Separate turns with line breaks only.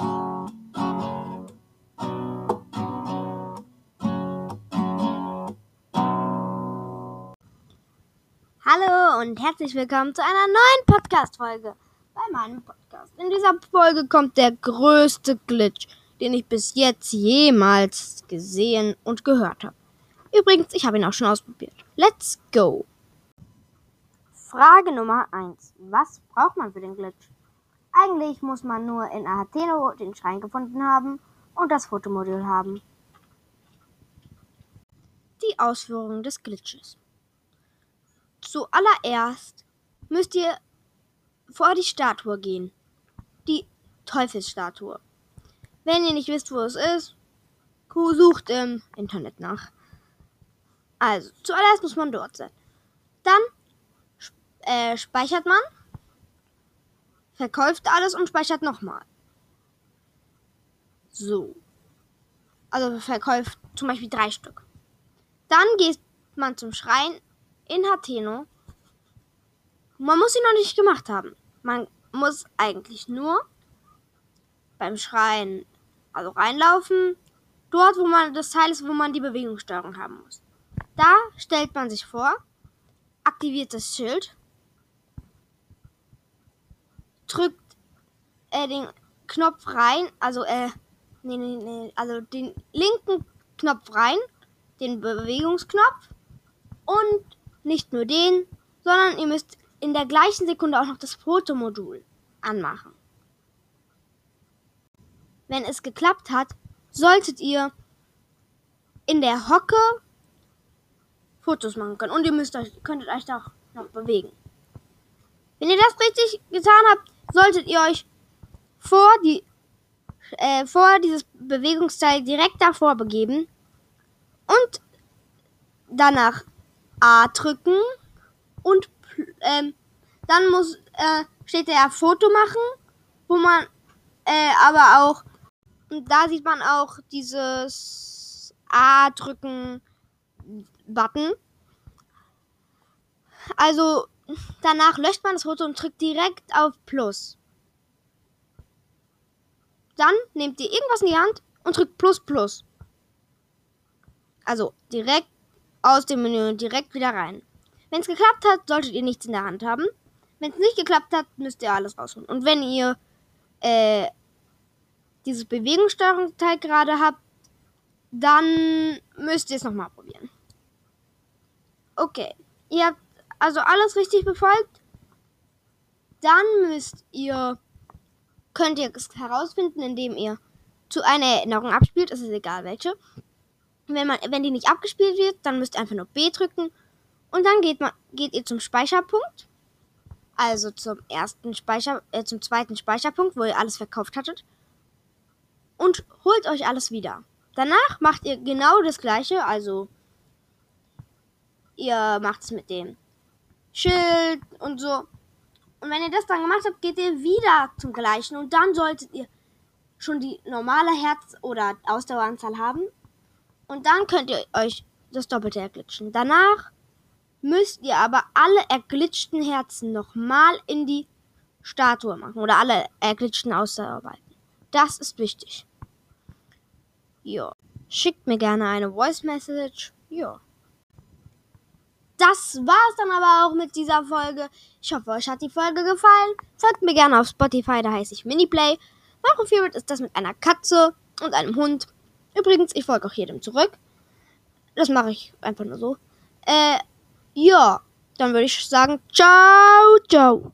Hallo und herzlich willkommen zu einer neuen Podcast-Folge bei meinem Podcast. In dieser Folge kommt der größte Glitch, den ich bis jetzt jemals gesehen und gehört habe. Übrigens, ich habe ihn auch schon ausprobiert. Let's go! Frage Nummer 1. Was braucht man für den Glitch? Eigentlich muss man nur in Ahateno den Schrein gefunden haben und das Fotomodul haben. Die Ausführung des Glitches. Zuallererst müsst ihr vor die Statue gehen. Die Teufelsstatue. Wenn ihr nicht wisst, wo es ist, sucht im Internet nach. Also, zuallererst muss man dort sein. Dann äh, speichert man, verkauft alles und speichert nochmal. So. Also verkauft zum Beispiel drei Stück. Dann geht man zum Schrein in Hateno. Man muss ihn noch nicht gemacht haben. Man muss eigentlich nur beim Schreien also reinlaufen. Dort, wo man das Teil ist, wo man die Bewegungssteuerung haben muss. Da stellt man sich vor, aktiviert das Schild, drückt äh, den Knopf rein, also äh, nee, nee, nee, also den linken Knopf rein, den Bewegungsknopf und nicht nur den, sondern ihr müsst in der gleichen Sekunde auch noch das Fotomodul anmachen. Wenn es geklappt hat, solltet ihr in der Hocke Fotos machen können. Und ihr müsst euch, könntet euch auch noch bewegen. Wenn ihr das richtig getan habt, solltet ihr euch vor die äh, vor dieses Bewegungsteil direkt davor begeben und danach A drücken und ähm, dann muss äh, steht der Foto machen, wo man äh, aber auch und da sieht man auch dieses A drücken Button. Also danach löscht man das Foto und drückt direkt auf Plus. Dann nehmt ihr irgendwas in die Hand und drückt Plus Plus. Also direkt aus dem Menü direkt wieder rein. Wenn es geklappt hat, solltet ihr nichts in der Hand haben. Wenn es nicht geklappt hat, müsst ihr alles rausholen. Und wenn ihr äh, dieses Bewegungssteuerungsteil gerade habt, dann müsst ihr es nochmal probieren. Okay, ihr habt also alles richtig befolgt. Dann müsst ihr, könnt ihr es herausfinden, indem ihr zu einer Erinnerung abspielt. Es ist egal welche. Wenn, man, wenn die nicht abgespielt wird, dann müsst ihr einfach nur B drücken. Und dann geht, man, geht ihr zum Speicherpunkt. Also zum ersten Speicher, äh, zum zweiten Speicherpunkt, wo ihr alles verkauft hattet. Und holt euch alles wieder. Danach macht ihr genau das gleiche, also ihr macht es mit dem Schild und so. Und wenn ihr das dann gemacht habt, geht ihr wieder zum gleichen und dann solltet ihr schon die normale Herz- oder Ausdaueranzahl haben. Und dann könnt ihr euch das Doppelte erglitschen. Danach müsst ihr aber alle erglitschten Herzen nochmal in die Statue machen oder alle erglitschten Ausdauerbalken. Das ist wichtig. Ja. Schickt mir gerne eine Voice Message. Ja das war's dann aber auch mit dieser Folge. Ich hoffe, euch hat die Folge gefallen. Folgt mir gerne auf Spotify, da heiße ich Miniplay. Mein Profil ist das mit einer Katze und einem Hund. Übrigens, ich folge auch jedem zurück. Das mache ich einfach nur so. Äh, ja, dann würde ich sagen, ciao, ciao.